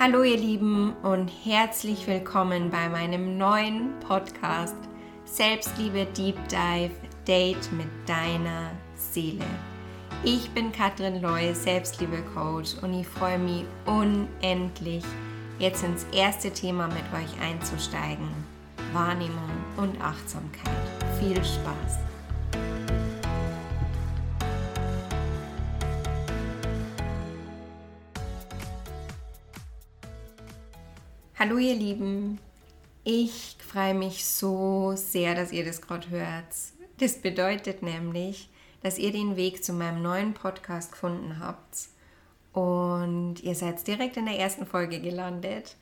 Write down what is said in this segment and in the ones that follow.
Hallo ihr Lieben und herzlich willkommen bei meinem neuen Podcast Selbstliebe Deep Dive Date mit deiner Seele. Ich bin Katrin Loy, Selbstliebe Coach und ich freue mich unendlich, jetzt ins erste Thema mit euch einzusteigen. Wahrnehmung und Achtsamkeit. Viel Spaß! Hallo ihr Lieben, ich freue mich so sehr, dass ihr das gerade hört. Das bedeutet nämlich, dass ihr den Weg zu meinem neuen Podcast gefunden habt und ihr seid direkt in der ersten Folge gelandet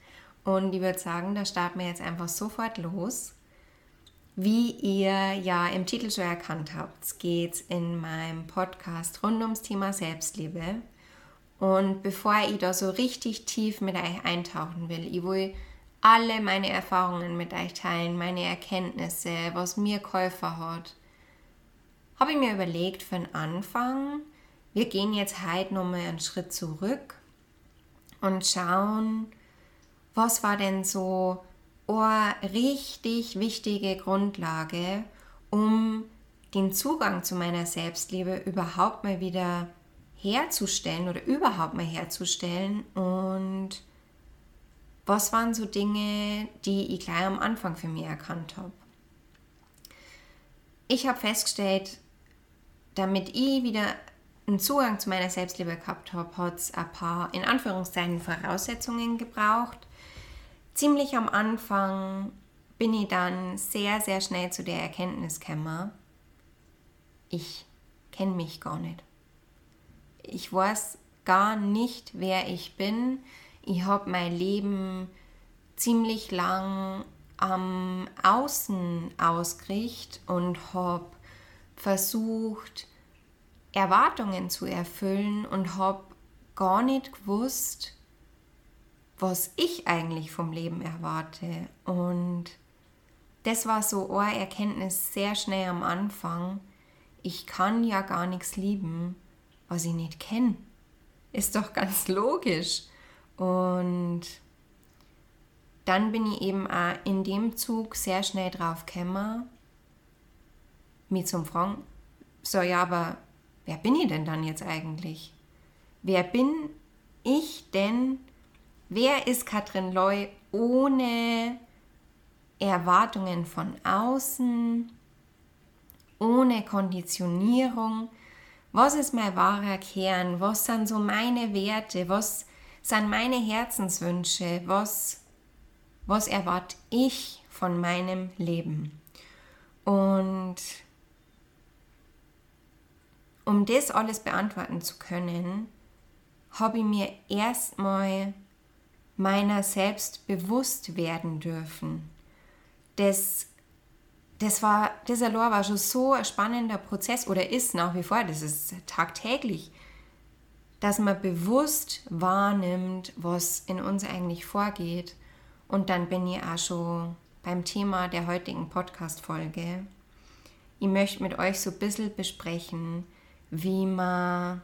und ich würde sagen, da starten wir jetzt einfach sofort los. Wie ihr ja im Titel schon erkannt habt, geht es in meinem Podcast rund ums Thema Selbstliebe und bevor ich da so richtig tief mit euch eintauchen will, ich will alle meine Erfahrungen mit euch teilen, meine Erkenntnisse, was mir Käufer hat, habe ich mir überlegt für den Anfang, wir gehen jetzt heute nochmal einen Schritt zurück und schauen, was war denn so eine richtig wichtige Grundlage, um den Zugang zu meiner Selbstliebe überhaupt mal wieder herzustellen oder überhaupt mal herzustellen und was waren so Dinge, die ich gleich am Anfang für mich erkannt habe. Ich habe festgestellt, damit ich wieder einen Zugang zu meiner Selbstliebe gehabt habe, hat es ein paar in Anführungszeichen Voraussetzungen gebraucht. Ziemlich am Anfang bin ich dann sehr, sehr schnell zu der Erkenntnis gekommen, ich kenne mich gar nicht ich weiß gar nicht, wer ich bin. Ich habe mein Leben ziemlich lang am Außen ausgerichtet und habe versucht, Erwartungen zu erfüllen und habe gar nicht gewusst, was ich eigentlich vom Leben erwarte. Und das war so eine Erkenntnis sehr schnell am Anfang. Ich kann ja gar nichts lieben was ich nicht kenne. Ist doch ganz logisch. Und dann bin ich eben auch in dem Zug sehr schnell drauf gekommen, mich zum Fragen, so ja, aber wer bin ich denn dann jetzt eigentlich? Wer bin ich denn? Wer ist Katrin Loy ohne Erwartungen von außen, ohne Konditionierung? Was ist mein wahrer Kern? Was sind so meine Werte? Was sind meine Herzenswünsche? Was, was erwarte ich von meinem Leben? Und um das alles beantworten zu können, habe ich mir erstmal meiner selbst bewusst werden dürfen. Das das war, das allein war schon so ein spannender Prozess oder ist nach wie vor, das ist tagtäglich, dass man bewusst wahrnimmt, was in uns eigentlich vorgeht. Und dann bin ich auch schon beim Thema der heutigen Podcast-Folge. Ich möchte mit euch so ein bisschen besprechen, wie man,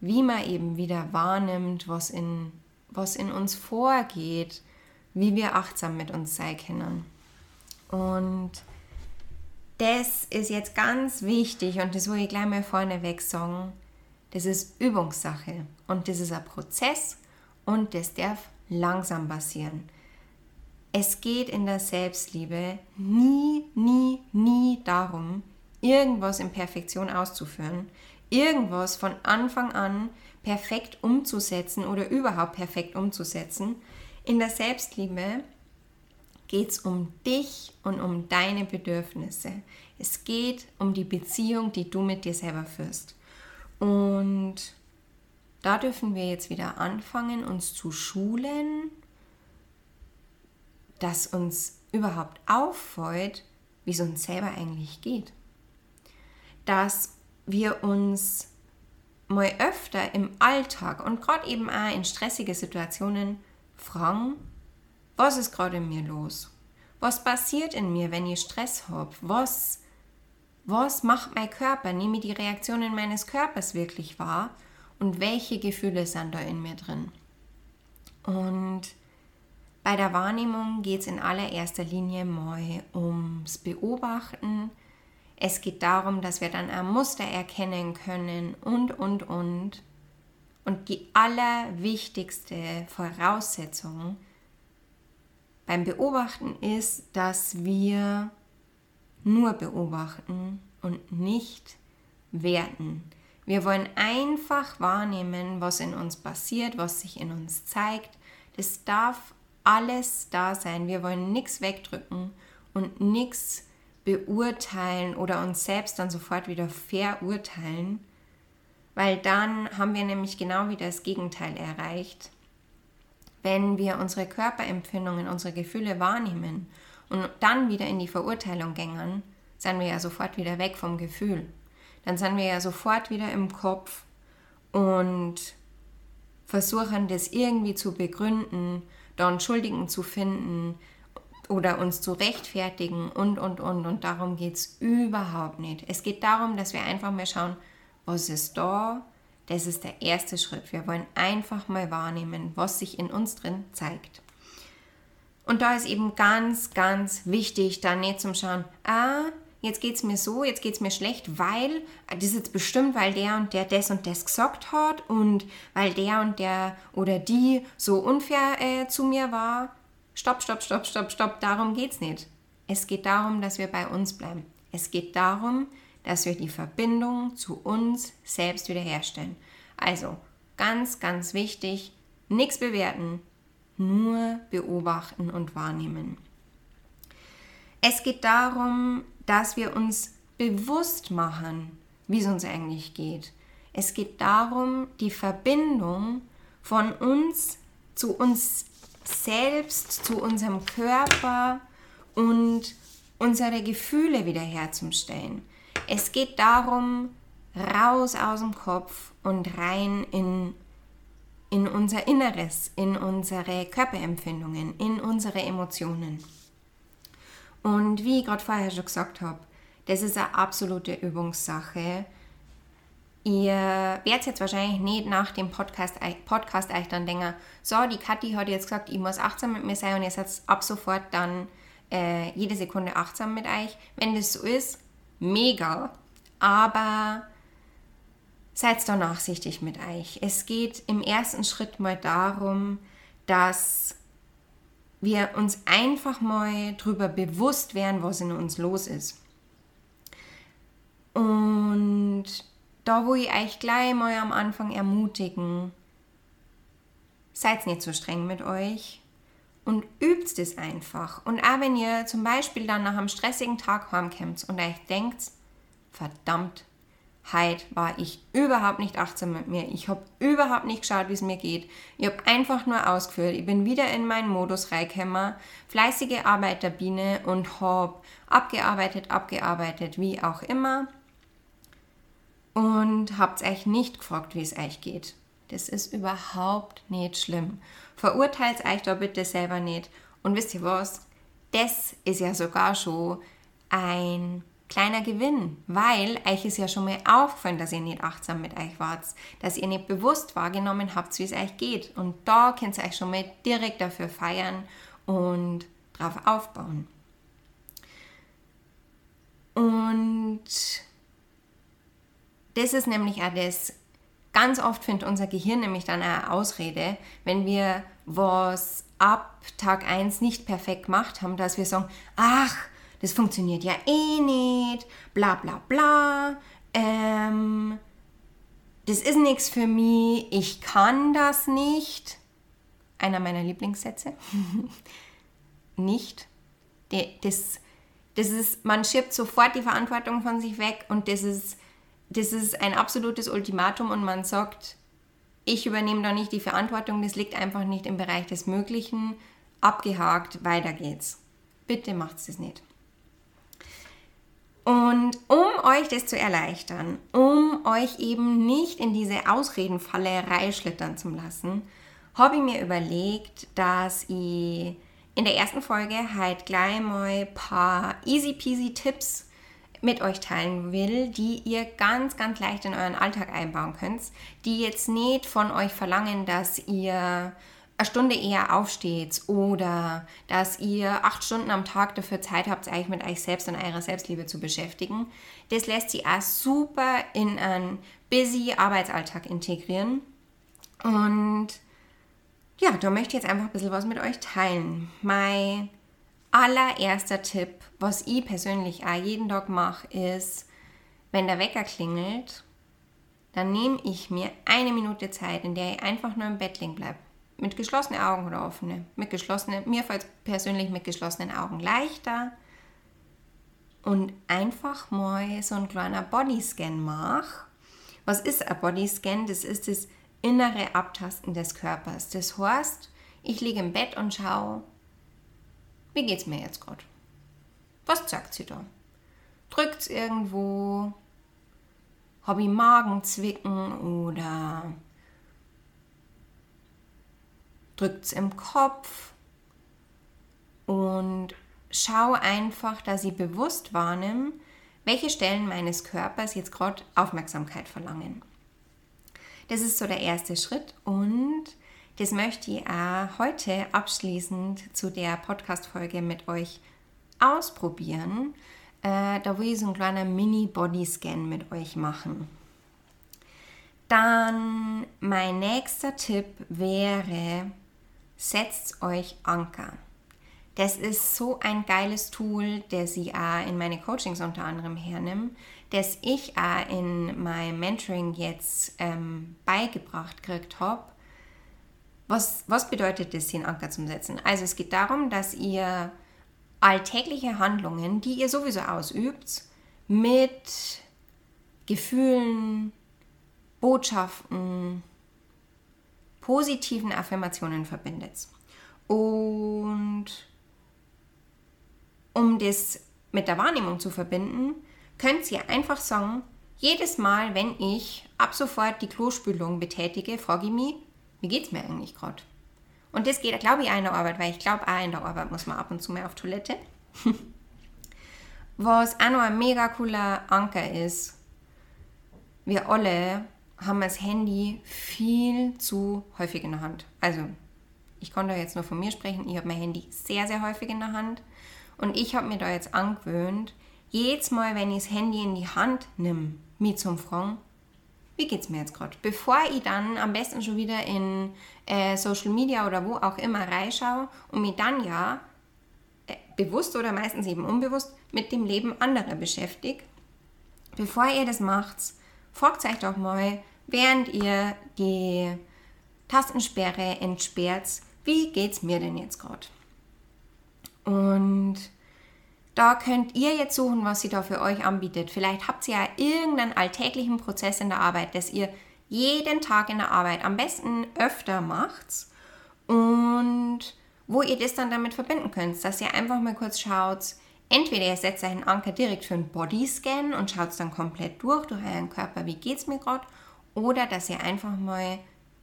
wie man eben wieder wahrnimmt, was in, was in uns vorgeht, wie wir achtsam mit uns sein können. Und das ist jetzt ganz wichtig und das will ich gleich mal vorneweg sagen. Das ist Übungssache und das ist ein Prozess und das darf langsam passieren. Es geht in der Selbstliebe nie, nie, nie darum, irgendwas in Perfektion auszuführen, irgendwas von Anfang an perfekt umzusetzen oder überhaupt perfekt umzusetzen. In der Selbstliebe geht es um dich und um deine Bedürfnisse. Es geht um die Beziehung, die du mit dir selber führst. Und da dürfen wir jetzt wieder anfangen, uns zu schulen, dass uns überhaupt auffällt, wie es uns selber eigentlich geht. Dass wir uns mal öfter im Alltag und gerade eben auch in stressige Situationen fragen, was ist gerade in mir los? Was passiert in mir, wenn ich Stress habe? Was, was macht mein Körper? Nehme ich die Reaktionen meines Körpers wirklich wahr? Und welche Gefühle sind da in mir drin? Und bei der Wahrnehmung geht es in allererster Linie mal ums Beobachten. Es geht darum, dass wir dann ein Muster erkennen können und, und, und. Und die allerwichtigste Voraussetzung beim Beobachten ist, dass wir nur beobachten und nicht werten. Wir wollen einfach wahrnehmen, was in uns passiert, was sich in uns zeigt. Das darf alles da sein. Wir wollen nichts wegdrücken und nichts beurteilen oder uns selbst dann sofort wieder verurteilen, weil dann haben wir nämlich genau wieder das Gegenteil erreicht. Wenn wir unsere Körperempfindungen, unsere Gefühle wahrnehmen und dann wieder in die Verurteilung gängern, sind wir ja sofort wieder weg vom Gefühl. Dann sind wir ja sofort wieder im Kopf und versuchen das irgendwie zu begründen, dann Schuldigen zu finden oder uns zu rechtfertigen und, und, und. Und darum geht es überhaupt nicht. Es geht darum, dass wir einfach mal schauen, was ist da? Das ist der erste Schritt. Wir wollen einfach mal wahrnehmen, was sich in uns drin zeigt. Und da ist eben ganz, ganz wichtig, da nicht zum Schauen, ah, jetzt geht es mir so, jetzt geht es mir schlecht, weil, das ist jetzt bestimmt, weil der und der das und das gesagt hat und weil der und der oder die so unfair äh, zu mir war. Stopp, stopp, stopp, stopp, stopp, darum geht es nicht. Es geht darum, dass wir bei uns bleiben. Es geht darum, wir die Verbindung zu uns selbst wiederherstellen. Also ganz, ganz wichtig, nichts bewerten, nur beobachten und wahrnehmen. Es geht darum, dass wir uns bewusst machen, wie es uns eigentlich geht. Es geht darum, die Verbindung von uns zu uns selbst, zu unserem Körper und unsere Gefühle wiederherzustellen. Es geht darum, raus aus dem Kopf und rein in, in unser Inneres, in unsere Körperempfindungen, in unsere Emotionen. Und wie ich gerade vorher schon gesagt habe, das ist eine absolute Übungssache. Ihr werdet jetzt wahrscheinlich nicht nach dem Podcast, Podcast euch dann denken, so, die Kathi hat jetzt gesagt, ich muss achtsam mit mir sein und ihr seid ab sofort dann äh, jede Sekunde achtsam mit euch. Wenn das so ist, mega. Aber seid da nachsichtig mit euch. Es geht im ersten Schritt mal darum, dass wir uns einfach mal darüber bewusst werden, was in uns los ist. Und da wo ich euch gleich mal am Anfang ermutigen, seid nicht so streng mit euch und übt es einfach. Und auch wenn ihr zum Beispiel dann nach einem stressigen Tag heimkommt und euch denkt, verdammt, heute war ich überhaupt nicht achtsam mit mir. Ich habe überhaupt nicht geschaut, wie es mir geht. Ich habe einfach nur ausgeführt. Ich bin wieder in meinen Modus reingekommen, fleißige Arbeiterbiene und habe abgearbeitet, abgearbeitet, wie auch immer. Und habt euch nicht gefragt, wie es euch geht. Das ist überhaupt nicht schlimm. Verurteilt euch da bitte selber nicht. Und wisst ihr was? Das ist ja sogar schon ein kleiner Gewinn, weil euch ist ja schon mal aufgefallen, dass ihr nicht achtsam mit euch wart, dass ihr nicht bewusst wahrgenommen habt, wie es euch geht. Und da könnt ihr euch schon mal direkt dafür feiern und drauf aufbauen. Und das ist nämlich auch das, ganz oft findet unser Gehirn nämlich dann eine Ausrede, wenn wir was ab Tag 1 nicht perfekt gemacht haben, dass wir sagen, ach, das funktioniert ja eh nicht, bla bla bla, ähm, das ist nichts für mich, ich kann das nicht. Einer meiner Lieblingssätze. nicht. Das, das ist, man schiebt sofort die Verantwortung von sich weg und das ist, das ist ein absolutes Ultimatum und man sagt, ich übernehme da nicht die Verantwortung, das liegt einfach nicht im Bereich des Möglichen. Abgehakt, weiter geht's. Bitte macht es nicht. Und um euch das zu erleichtern, um euch eben nicht in diese Ausredenfalle schlittern zu lassen, habe ich mir überlegt, dass ich in der ersten Folge halt gleich mal ein paar easy peasy Tipps mit euch teilen will, die ihr ganz, ganz leicht in euren Alltag einbauen könnt, die jetzt nicht von euch verlangen, dass ihr eine Stunde eher aufsteht oder dass ihr acht Stunden am Tag dafür Zeit habt, euch mit euch selbst und eurer Selbstliebe zu beschäftigen. Das lässt sich auch super in einen busy Arbeitsalltag integrieren. Und ja, da möchte ich jetzt einfach ein bisschen was mit euch teilen. Mein allererster Tipp, was ich persönlich auch jeden Tag mache, ist, wenn der Wecker klingelt, dann nehme ich mir eine Minute Zeit, in der ich einfach nur im Bett liegen bleibe. Mit geschlossenen Augen oder offene. Mit geschlossenen, mir fällt persönlich mit geschlossenen Augen leichter. Und einfach mal so ein kleiner Bodyscan mache. Was ist ein Bodyscan? Das ist das innere Abtasten des Körpers. Das heißt, ich liege im Bett und schaue, wie geht es mir jetzt gerade? Was sagt sie da? Drückt es irgendwo? Habe ich Magenzwicken oder drückt es im Kopf? Und schau einfach, dass ich bewusst wahrnehme, welche Stellen meines Körpers jetzt gerade Aufmerksamkeit verlangen. Das ist so der erste Schritt und das möchte ich auch heute abschließend zu der Podcast-Folge mit euch ausprobieren. Äh, da will ich so einen kleinen Mini-Body-Scan mit euch machen. Dann mein nächster Tipp wäre, setzt euch Anker. Das ist so ein geiles Tool, das ich auch in meine Coachings unter anderem hernehme, das ich auch in meinem Mentoring jetzt ähm, beigebracht gekriegt habe. Was, was bedeutet das, den Anker zu setzen? Also es geht darum, dass ihr alltägliche Handlungen, die ihr sowieso ausübt, mit Gefühlen, Botschaften, positiven Affirmationen verbindet. Und um das mit der Wahrnehmung zu verbinden, könnt ihr einfach sagen, jedes Mal, wenn ich ab sofort die Klospülung betätige, frage ich mich, wie geht es mir eigentlich gerade? Und das geht, glaube ich, auch in der Arbeit, weil ich glaube, auch in der Arbeit muss man ab und zu mehr auf Toilette. Was auch noch ein mega cooler Anker ist, wir alle haben das Handy viel zu häufig in der Hand. Also, ich kann da jetzt nur von mir sprechen, ich habe mein Handy sehr, sehr häufig in der Hand. Und ich habe mir da jetzt angewöhnt, jedes Mal, wenn ich das Handy in die Hand nehme, mich zum Fragen, wie geht es mir jetzt gerade? Bevor ich dann am besten schon wieder in äh, Social Media oder wo auch immer reinschaue und mich dann ja äh, bewusst oder meistens eben unbewusst mit dem Leben anderer beschäftige. Bevor ihr das macht, fragt euch doch mal, während ihr die Tastensperre entsperrt, wie geht es mir denn jetzt gerade? Und da könnt ihr jetzt suchen, was sie da für euch anbietet. Vielleicht habt ihr ja irgendeinen alltäglichen Prozess in der Arbeit, das ihr jeden Tag in der Arbeit am besten öfter macht und wo ihr das dann damit verbinden könnt, dass ihr einfach mal kurz schaut, entweder ihr setzt einen Anker direkt für einen Bodyscan und schaut es dann komplett durch, durch euren Körper, wie geht es mir gerade, oder dass ihr einfach mal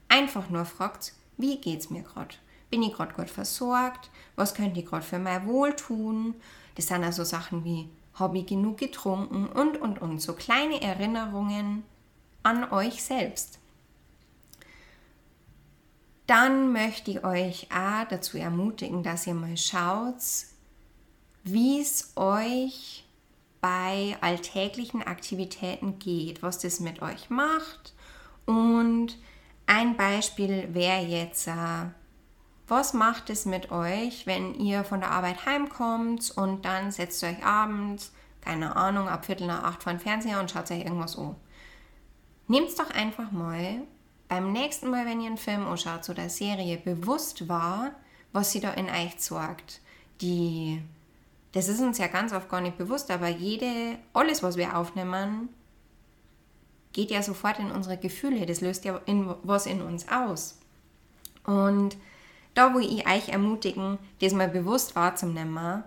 einfach nur fragt, wie geht es mir gerade? Bin ich gerade gut versorgt? Was könnt ihr gerade für mein Wohl tun? Das sind also Sachen wie, habe ich genug getrunken und, und, und. So kleine Erinnerungen an euch selbst. Dann möchte ich euch auch dazu ermutigen, dass ihr mal schaut, wie es euch bei alltäglichen Aktivitäten geht, was das mit euch macht. Und ein Beispiel wäre jetzt, äh, was macht es mit euch, wenn ihr von der Arbeit heimkommt und dann setzt ihr euch abends, keine Ahnung, ab Viertel nach acht vor den Fernseher und schaut euch irgendwas um? Nehmt es doch einfach mal beim nächsten Mal, wenn ihr einen Film anschaut oder Serie, bewusst wahr, was sie da in euch sorgt. Die, das ist uns ja ganz oft gar nicht bewusst, aber jede, alles, was wir aufnehmen, geht ja sofort in unsere Gefühle. Das löst ja in, was in uns aus. Und da wo ich euch ermutigen, das mal bewusst wahrzunehmen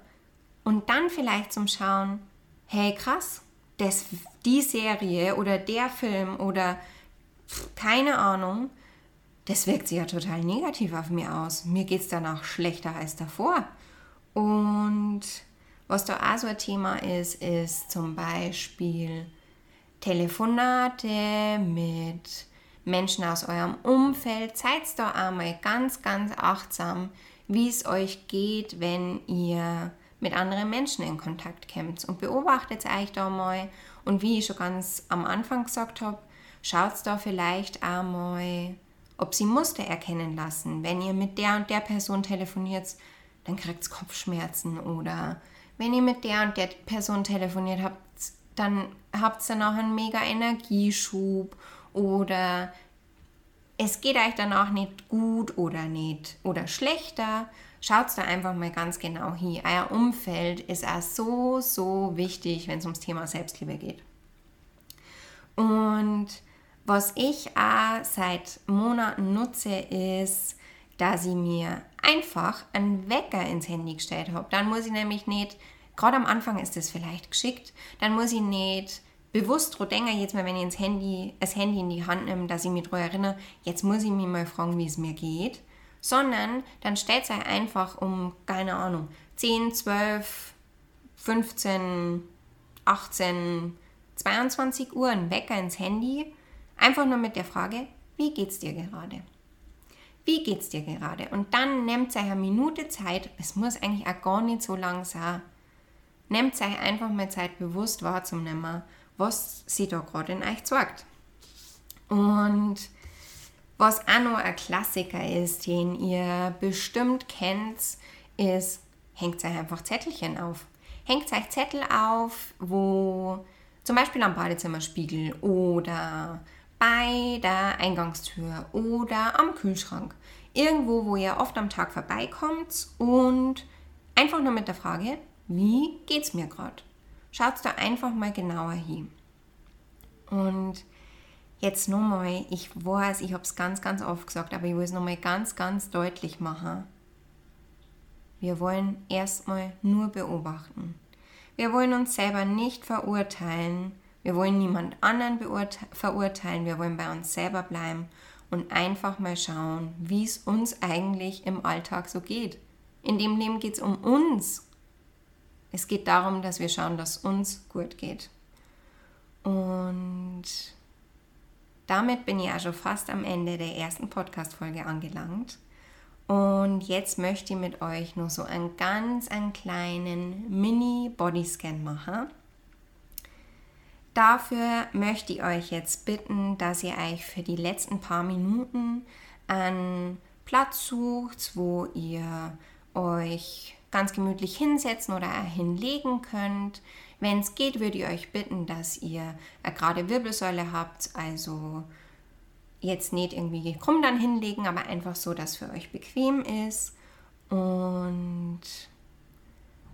und dann vielleicht zum Schauen, hey krass, das, die Serie oder der Film oder keine Ahnung, das wirkt sich ja total negativ auf mir aus. Mir geht es danach schlechter als davor. Und was da auch so ein Thema ist, ist zum Beispiel Telefonate mit Menschen aus eurem Umfeld. Seid da einmal ganz, ganz achtsam, wie es euch geht, wenn ihr mit anderen Menschen in Kontakt kommt. Und beobachtet euch da mal. Und wie ich schon ganz am Anfang gesagt habe, schaut da vielleicht einmal, ob sie Muster erkennen lassen. Wenn ihr mit der und der Person telefoniert, dann kriegt es Kopfschmerzen. Oder wenn ihr mit der und der Person telefoniert habt, dann habt ihr danach einen mega Energieschub. Oder es geht euch danach nicht gut oder nicht oder schlechter. Schaut da einfach mal ganz genau hin. Euer Umfeld ist auch so, so wichtig, wenn es ums Thema Selbstliebe geht. Und was ich auch seit Monaten nutze, ist, dass ich mir einfach einen Wecker ins Handy gestellt habe. Dann muss ich nämlich nicht, gerade am Anfang ist das vielleicht geschickt, dann muss ich nicht bewusst daran denken, jetzt mal, wenn ich ins Handy, das Handy in die Hand nehme, dass ich mich daran erinnere, jetzt muss ich mich mal fragen, wie es mir geht, sondern dann stellt es euch einfach um, keine Ahnung, 10, 12, 15, 18, 22 Uhr einen Wecker ins Handy, einfach nur mit der Frage, wie geht's dir gerade? Wie geht's dir gerade? Und dann nehmt euch eine Minute Zeit, es muss eigentlich auch gar nicht so lang sein, nehmt euch einfach mal Zeit bewusst wahrzunehmen, was sie da gerade in euch zeigt. Und was auch noch ein Klassiker ist, den ihr bestimmt kennt, ist, hängt euch einfach Zettelchen auf. Hängt euch Zettel auf, wo zum Beispiel am Badezimmerspiegel oder bei der Eingangstür oder am Kühlschrank. Irgendwo, wo ihr oft am Tag vorbeikommt und einfach nur mit der Frage, wie geht's mir gerade? Schaut da einfach mal genauer hin. Und jetzt nochmal, ich weiß, ich habe es ganz, ganz oft gesagt, aber ich will es nochmal ganz, ganz deutlich machen. Wir wollen erstmal nur beobachten. Wir wollen uns selber nicht verurteilen. Wir wollen niemand anderen verurteilen. Wir wollen bei uns selber bleiben und einfach mal schauen, wie es uns eigentlich im Alltag so geht. In dem Leben geht es um uns. Es geht darum, dass wir schauen, dass uns gut geht. Und damit bin ich auch schon fast am Ende der ersten Podcast-Folge angelangt. Und jetzt möchte ich mit euch nur so einen ganz einen kleinen Mini-Bodyscan machen. Dafür möchte ich euch jetzt bitten, dass ihr euch für die letzten paar Minuten einen Platz sucht, wo ihr euch ganz gemütlich hinsetzen oder hinlegen könnt. Wenn es geht, würde ich euch bitten, dass ihr eine gerade Wirbelsäule habt, also jetzt nicht irgendwie krumm dann hinlegen, aber einfach so, dass für euch bequem ist. Und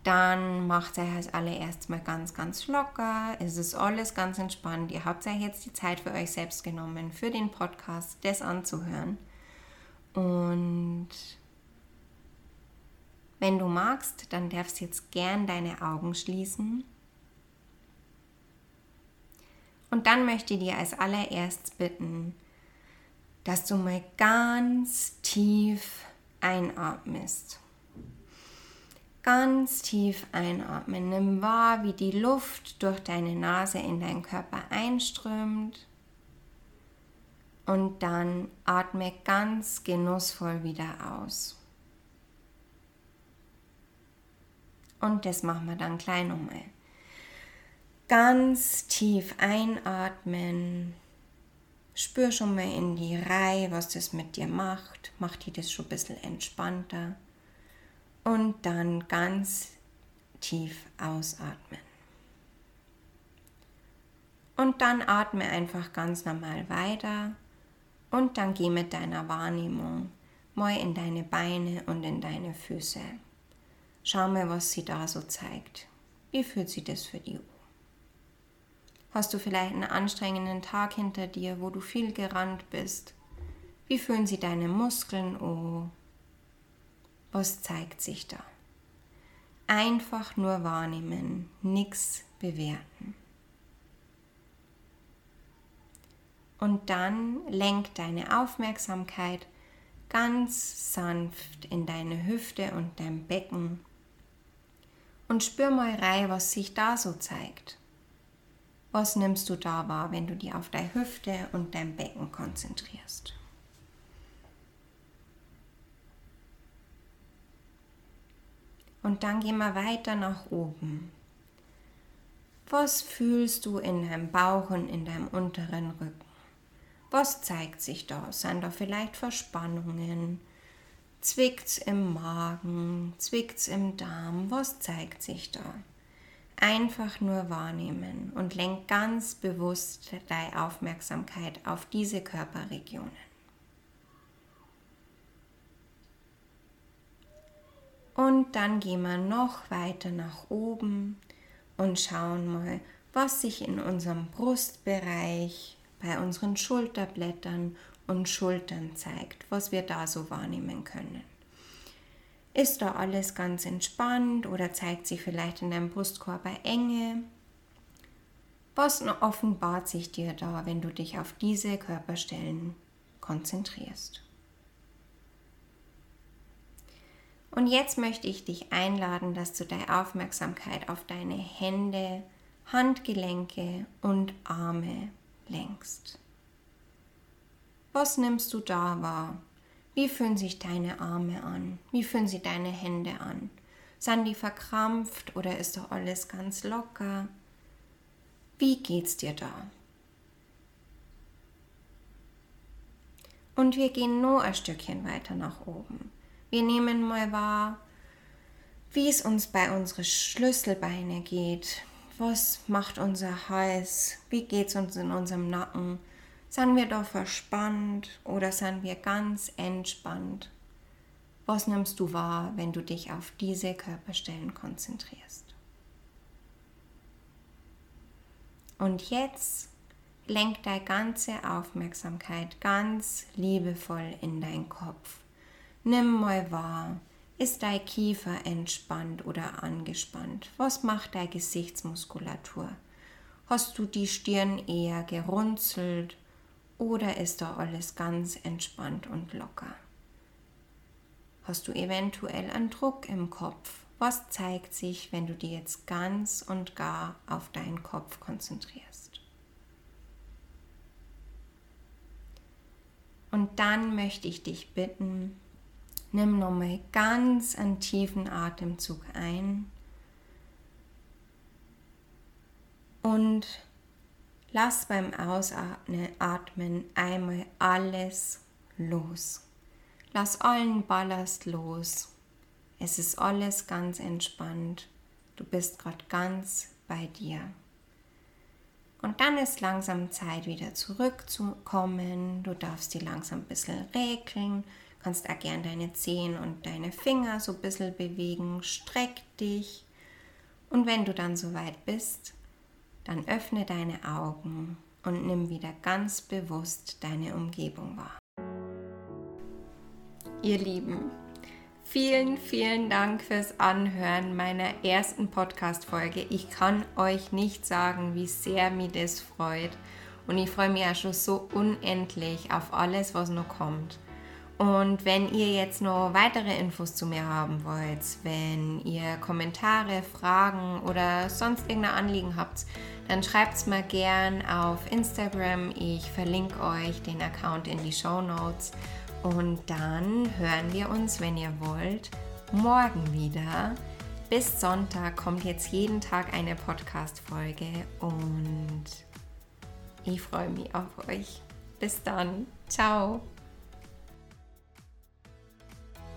dann macht ihr als allererst mal ganz, ganz locker. Es ist alles ganz entspannt. Ihr habt ja jetzt die Zeit für euch selbst genommen, für den Podcast, das anzuhören. Und wenn du magst, dann darfst jetzt gern deine Augen schließen. Und dann möchte ich dir als allererst bitten, dass du mal ganz tief einatmest. Ganz tief einatmen. Nimm wahr, wie die Luft durch deine Nase in deinen Körper einströmt. Und dann atme ganz genussvoll wieder aus. Und das machen wir dann gleich nochmal. Ganz tief einatmen Spür schon mal in die Reihe, was das mit dir macht. Macht dir das schon ein bisschen entspannter. Und dann ganz tief ausatmen. Und dann atme einfach ganz normal weiter. Und dann geh mit deiner Wahrnehmung mal in deine Beine und in deine Füße. Schau mal, was sie da so zeigt. Wie fühlt sich das für dich Hast du vielleicht einen anstrengenden Tag hinter dir, wo du viel gerannt bist? Wie fühlen sich deine Muskeln an? Was zeigt sich da? Einfach nur wahrnehmen, nichts bewerten. Und dann lenk deine Aufmerksamkeit ganz sanft in deine Hüfte und dein Becken und spür mal rein, was sich da so zeigt. Was nimmst du da wahr, wenn du dich auf deine Hüfte und dein Becken konzentrierst? Und dann gehen wir weiter nach oben. Was fühlst du in deinem Bauch und in deinem unteren Rücken? Was zeigt sich da? Sind da vielleicht Verspannungen? Zwickt's im Magen? Zwickt's im Darm? Was zeigt sich da? Einfach nur wahrnehmen und lenk ganz bewusst deine Aufmerksamkeit auf diese Körperregionen. Und dann gehen wir noch weiter nach oben und schauen mal, was sich in unserem Brustbereich, bei unseren Schulterblättern und Schultern zeigt, was wir da so wahrnehmen können. Ist da alles ganz entspannt oder zeigt sich vielleicht in deinem Brustkorb Enge? Was offenbart sich dir da, wenn du dich auf diese Körperstellen konzentrierst? Und jetzt möchte ich dich einladen, dass du deine Aufmerksamkeit auf deine Hände, Handgelenke und Arme lenkst. Was nimmst du da wahr? Wie fühlen sich deine Arme an? Wie fühlen sich deine Hände an? Sind die verkrampft oder ist doch alles ganz locker? Wie geht's dir da? Und wir gehen nur ein Stückchen weiter nach oben. Wir nehmen mal wahr, wie es uns bei unseren Schlüsselbeine geht. Was macht unser Hals? Wie geht es uns in unserem Nacken? Sind wir da verspannt oder sind wir ganz entspannt? Was nimmst du wahr, wenn du dich auf diese Körperstellen konzentrierst? Und jetzt lenk deine ganze Aufmerksamkeit ganz liebevoll in deinen Kopf. Nimm mal wahr, ist dein Kiefer entspannt oder angespannt? Was macht deine Gesichtsmuskulatur? Hast du die Stirn eher gerunzelt oder ist da alles ganz entspannt und locker? Hast du eventuell einen Druck im Kopf? Was zeigt sich, wenn du dir jetzt ganz und gar auf deinen Kopf konzentrierst? Und dann möchte ich dich bitten, Nimm nochmal ganz einen tiefen Atemzug ein und lass beim Ausatmen einmal alles los. Lass allen Ballast los. Es ist alles ganz entspannt. Du bist gerade ganz bei dir. Und dann ist langsam Zeit, wieder zurückzukommen. Du darfst die langsam ein bisschen regeln kannst auch gern deine Zehen und deine Finger so ein bisschen bewegen. Streck dich. Und wenn du dann soweit bist, dann öffne deine Augen und nimm wieder ganz bewusst deine Umgebung wahr. Ihr Lieben, vielen, vielen Dank fürs Anhören meiner ersten Podcast-Folge. Ich kann euch nicht sagen, wie sehr mich das freut. Und ich freue mich auch schon so unendlich auf alles, was noch kommt. Und wenn ihr jetzt noch weitere Infos zu mir haben wollt, wenn ihr Kommentare, Fragen oder sonst irgendein Anliegen habt, dann schreibt es mir gern auf Instagram. Ich verlinke euch den Account in die Show Notes. Und dann hören wir uns, wenn ihr wollt, morgen wieder. Bis Sonntag kommt jetzt jeden Tag eine Podcast-Folge und ich freue mich auf euch. Bis dann. Ciao.